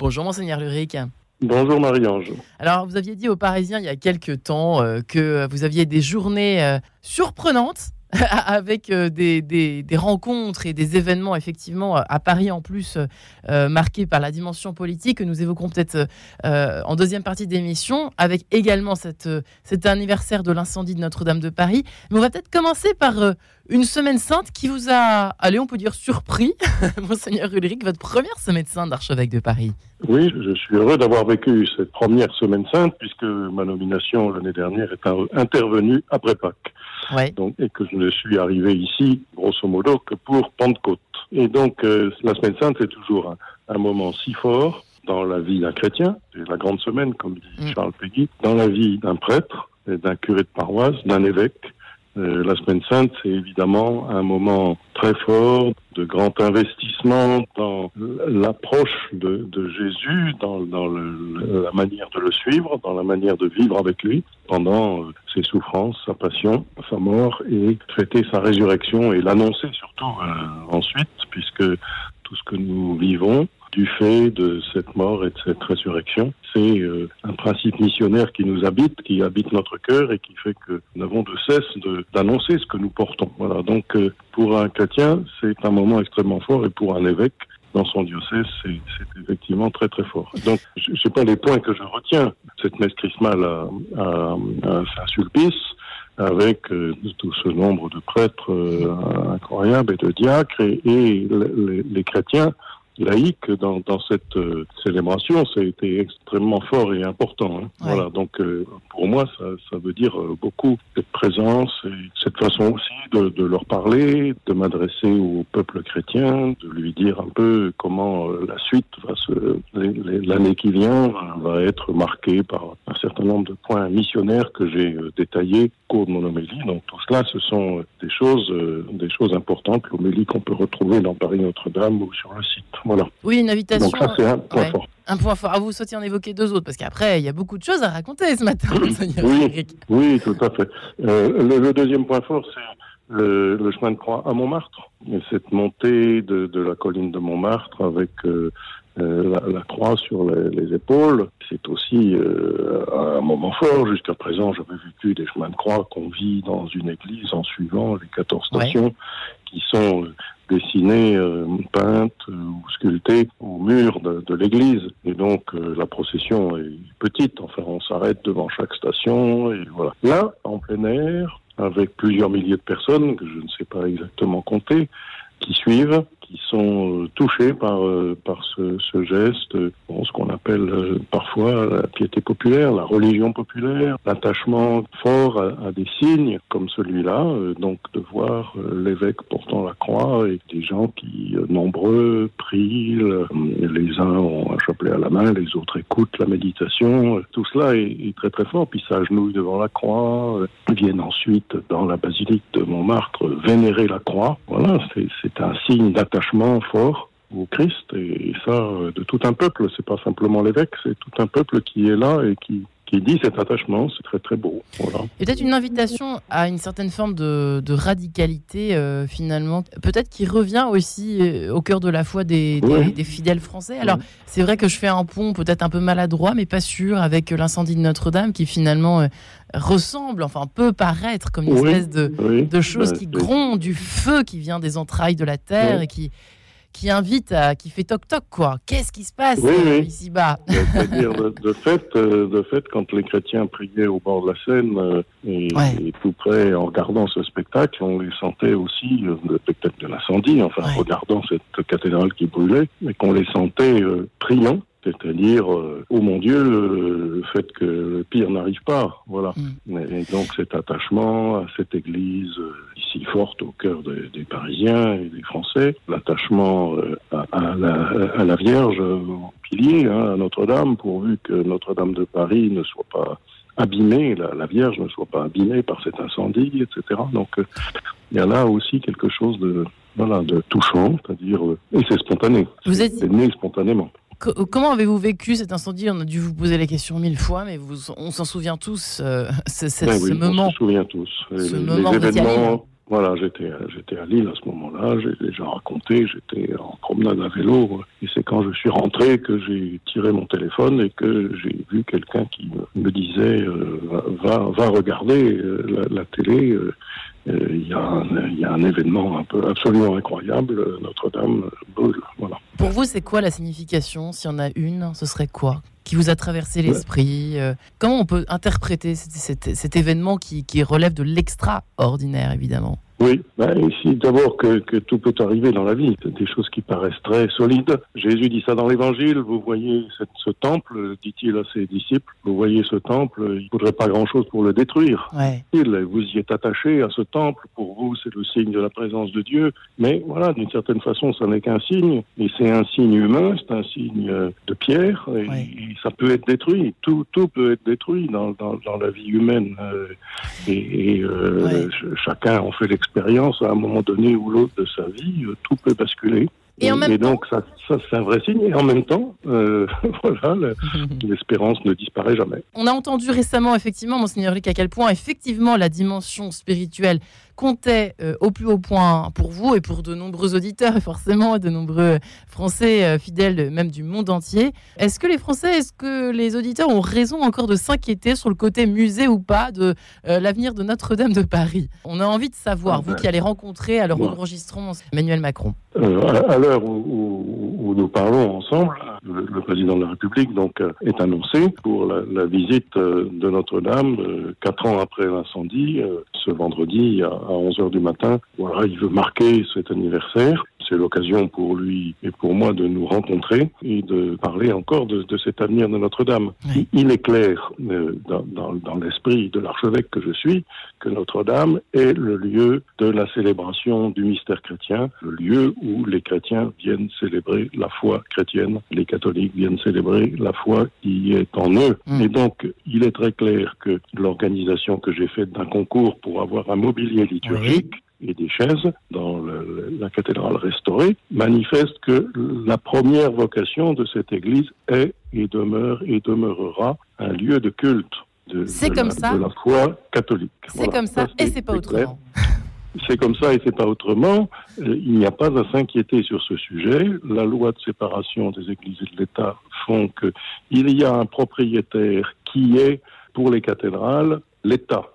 Bonjour Monseigneur Luric. Bonjour Marie-Ange. Alors, vous aviez dit aux Parisiens il y a quelques temps euh, que vous aviez des journées euh, surprenantes avec euh, des, rencontres et des événements effectivement à Paris en plus euh, marqués par la dimension politique que nous évoquons peut-être euh, en deuxième partie d'émission avec également cet anniversaire de l'incendie de Notre-Dame de Paris. Mais on va peut-être commencer par une semaine sainte qui vous a, allez on peut dire surpris, monseigneur Ulrich, votre première semaine sainte d'archevêque de Paris. Oui, je suis heureux d'avoir vécu cette première semaine sainte puisque ma nomination l'année dernière est intervenue après Pâques. Ouais. Donc, et que je ne suis arrivé ici, grosso modo, que pour Pentecôte. Et donc, euh, la semaine sainte, c'est toujours un, un, moment si fort dans la vie d'un chrétien, c'est la grande semaine, comme dit mm. Charles Péguy, dans la vie d'un prêtre, d'un curé de paroisse, d'un évêque, euh, la Semaine Sainte, c'est évidemment un moment très fort de grand investissement dans l'approche de, Jésus, dans, la manière de le suivre, dans la manière de vivre avec lui pendant euh, ses souffrances, sa passion, sa mort et fêter sa résurrection et l'annoncer surtout euh, ensuite, puisque tout ce que nous vivons du fait de cette mort et de cette résurrection. C'est euh, un principe missionnaire qui nous habite, qui habite notre cœur et qui fait que nous n'avons de cesse d'annoncer ce que nous portons. Voilà. Donc, euh, pour un chrétien, c'est un moment extrêmement fort et pour un évêque, dans son diocèse, c'est effectivement très très fort. Donc, je sais pas les points que je retiens. Cette messe chrismale à, à, à Saint-Sulpice, avec euh, tout ce nombre de prêtres euh, incroyables et de diacres, et, et les, les, chrétiens laïque dans, dans cette euh, célébration, ça a été extrêmement fort et important. Hein. Ouais. Voilà, donc euh, pour moi, ça, ça veut dire euh, beaucoup cette présence et cette façon aussi de, de leur parler, de m'adresser au peuple chrétien, de lui dire un peu comment euh, la suite va se, l'année qui vient va être marquée par un certain nombre de points missionnaires que j'ai euh, détaillés au cours de mon homélie. Donc tout cela, ce sont des choses, euh, des choses importantes, l'homélie qu'on peut retrouver dans Paris Notre-Dame ou sur le site. Voilà. Oui, une invitation. Donc ça, c'est un point ouais. fort. Un point fort. Ah, vous souhaitiez en évoquer deux autres, parce qu'après, il y a beaucoup de choses à raconter ce matin, Oui, tout à fait. Euh, le, le, deuxième point fort, c'est le, le, chemin de croix à Montmartre. Et cette montée de, de la colline de Montmartre avec euh, euh, la, la, croix sur les, les épaules, c'est aussi euh, un moment fort. Jusqu'à présent, j'avais vécu des chemins de croix qu'on vit dans une église en suivant les 14 stations Ouais. qui sont dessinées, euh, peintes ou sculptées au mur de, de l'église. Et donc euh, la procession est petite. Enfin, on s'arrête devant chaque station et voilà. Là, en plein air, avec plusieurs milliers de personnes que je ne sais pas exactement compter, qui suivent, sont euh, touchés par euh, par ce, geste, euh, ce qu'on appelle parfois la piété populaire, la religion populaire, l'attachement fort à, des signes comme celui-là, donc de voir l'évêque portant la croix et des gens qui nombreux prient, les uns ont un chapelet à la main, les autres écoutent la méditation, tout cela est, très très fort, puis s'agenouillent devant la croix, viennent ensuite dans la basilique de Montmartre vénérer la croix, voilà, c'est un signe d'attachement fort au Christ et ça de tout un peuple. C'est pas simplement l'évêque, c'est tout un peuple qui est là et qui qui dit cet attachement, c'est très très beau. Voilà. Et peut-être une invitation à une certaine forme de, de radicalité euh, finalement, peut-être qui revient aussi euh, au cœur de la foi des, des, Oui. des fidèles français. Alors Oui. c'est vrai que je fais un pont peut-être un peu maladroit, mais pas sûr, avec l'incendie de Notre-Dame qui finalement euh, ressemble, enfin peut paraître comme une Oui. espèce de, de chose Bah, qui gronde, du feu qui vient des entrailles de la terre et qui qui invite à, qui fait toc toc quoi. Qu'est-ce qui se passe Oui, euh, oui. ici bas C'est-à-dire, de, de fait, euh, de fait, quand les chrétiens priaient au bord de la Seine euh, et, Ouais. et tout près en regardant ce spectacle, on les sentait aussi, le spectacle de l'incendie, enfin, Ouais. regardant cette cathédrale qui brûlait, mais qu'on les sentait euh, priant. C'est-à-dire, euh, oh mon Dieu, euh, le fait que le pire n'arrive pas, voilà. Mm. Et donc cet attachement à cette église euh, ici forte au cœur des, des Parisiens et des Français, l'attachement euh, à, à la, à la Vierge euh, au pilier, hein, à Notre-Dame, pourvu que Notre-Dame de Paris ne soit pas abîmée, la, la, Vierge ne soit pas abîmée par cet incendie, etc. Donc euh, il y a là aussi quelque chose de voilà de touchant, c'est-à-dire euh, et c'est spontané. Vous êtes c'est né spontanément. Comment avez-vous vécu cet incendie? On a dû vous poser la question mille fois, mais vous, on s'en souvient tous, euh, ce, ce, Ben ce oui, moment. On se souvient tous. Ce les, moment les événements, Voilà, j'étais j'étais à Lille à ce moment-là, j'ai déjà raconté, j'étais en promenade à vélo et c'est quand je suis rentré que j'ai tiré mon téléphone et que j'ai vu quelqu'un qui me disait euh, va va regarder euh, la, télé. Euh, il y, a un, y, a un événement un peu absolument incroyable, Notre-Dame brûle. Voilà. Pour vous, c'est quoi la signification? S'il y en a une, ce serait quoi? Qui vous a traversé l'esprit Comment on peut interpréter cet, cet événement qui, qui relève de l'extraordinaire, évidemment? Oui, ben, ici d'abord que, que, tout peut arriver dans la vie, des choses qui paraissent très solides. Jésus dit ça dans l'Évangile, vous voyez cette, ce temple, dit-il à ses disciples, vous voyez ce temple, il ne faudrait pas grand-chose pour le détruire. Ouais. Vous y êtes attaché à ce temple, pour vous c'est le signe de la présence de Dieu, mais voilà, d'une certaine façon, ça n'est qu'un signe, et c'est un signe humain, c'est un signe euh, de pierre, et, ça peut être détruit, tout, tout peut être détruit dans, dans, dans la vie humaine, euh, et, et euh, chacun en fait l'expérience expérience à un moment donné ou l'autre de sa vie, euh, tout peut basculer. Et, en même donc, ça, ça c'est un vrai signe. Et en même temps, euh, voilà, l'espérance ne disparaît jamais. On a entendu récemment, effectivement, Monseigneur Luc, à quel point, effectivement, la dimension spirituelle comptait euh, au plus haut point pour vous et pour de nombreux auditeurs, et forcément de nombreux Français euh, fidèles, même du monde entier. Est-ce que les Français, est-ce que les auditeurs ont raison encore de s'inquiéter sur le côté musée ou pas de l'avenir de Notre-Dame de Paris? On a envie de savoir, ah vous ben, qui allez rencontrer, alors enregistrons Emmanuel Macron. à l'heure où où nous parlons ensemble, le, président de la République donc euh, est annoncé pour la, visite euh, de Notre-Dame euh, quatre ans après l'incendie, ce vendredi à 11 heures du matin. Voilà, il veut marquer cet anniversaire c'est l'occasion pour lui et pour moi de nous rencontrer et de parler encore de, cet avenir de Notre-Dame. Il est clair euh, dans, dans, l'esprit de l'archevêque que je suis que Notre-Dame est le lieu de la célébration du mystère chrétien, le lieu où les chrétiens viennent célébrer la foi chrétienne, les catholiques viennent célébrer la foi qui est en eux. Mm. Et donc, il est très clair que l'organisation que j'ai faite d'un concours pour avoir un mobilier liturgique, et des chaises dans la cathédrale restaurée manifeste que la première vocation de cette église est et demeure et demeurera un lieu de culte de, comme la, ça. de la foi catholique. C'est comme ça, et c'est pas autrement. C'est comme ça et c'est pas autrement. Euh, il n'y a pas à s'inquiéter sur ce sujet. La loi de séparation des églises et de l'État font que il y a un propriétaire qui est pour les cathédrales l'État.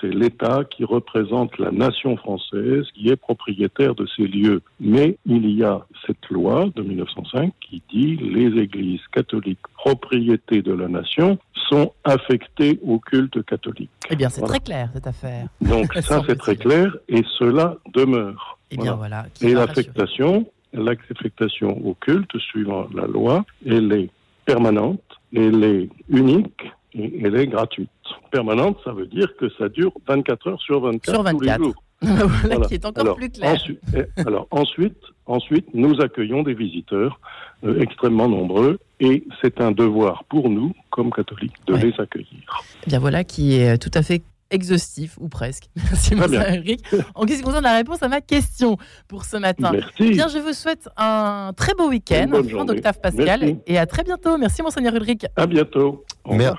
C'est l'État qui représente la nation française, qui est propriétaire de ces lieux. Mais il y a cette loi de 1905 qui dit les églises catholiques propriété de la nation sont affectées au culte catholique. Eh bien, c'est très clair cette affaire. Donc ça, c'est très clair et cela demeure. Eh bien, voilà. Et l'affectation, l'affectation au culte, suivant la loi, elle est permanente, elle est unique et elle est gratuite. Permanente, ça veut dire que ça dure 24 heures sur 24, sur 24. tous les jours. voilà, qui est encore plus clair. Ensuite, eh, alors ensuite, ensuite, nous accueillons des visiteurs euh, extrêmement nombreux et c'est un devoir pour nous, comme catholiques, de les accueillir. Eh bien voilà qui est tout à fait exhaustif, ou presque. Merci, Eric. En ce qui concerne la réponse à ma question pour ce matin, Merci. Bien, je vous souhaite un très beau week-end, fin d'Octave Pascal, et à très bientôt. Merci, Monseigneur Ulrich. À bientôt. Au revoir.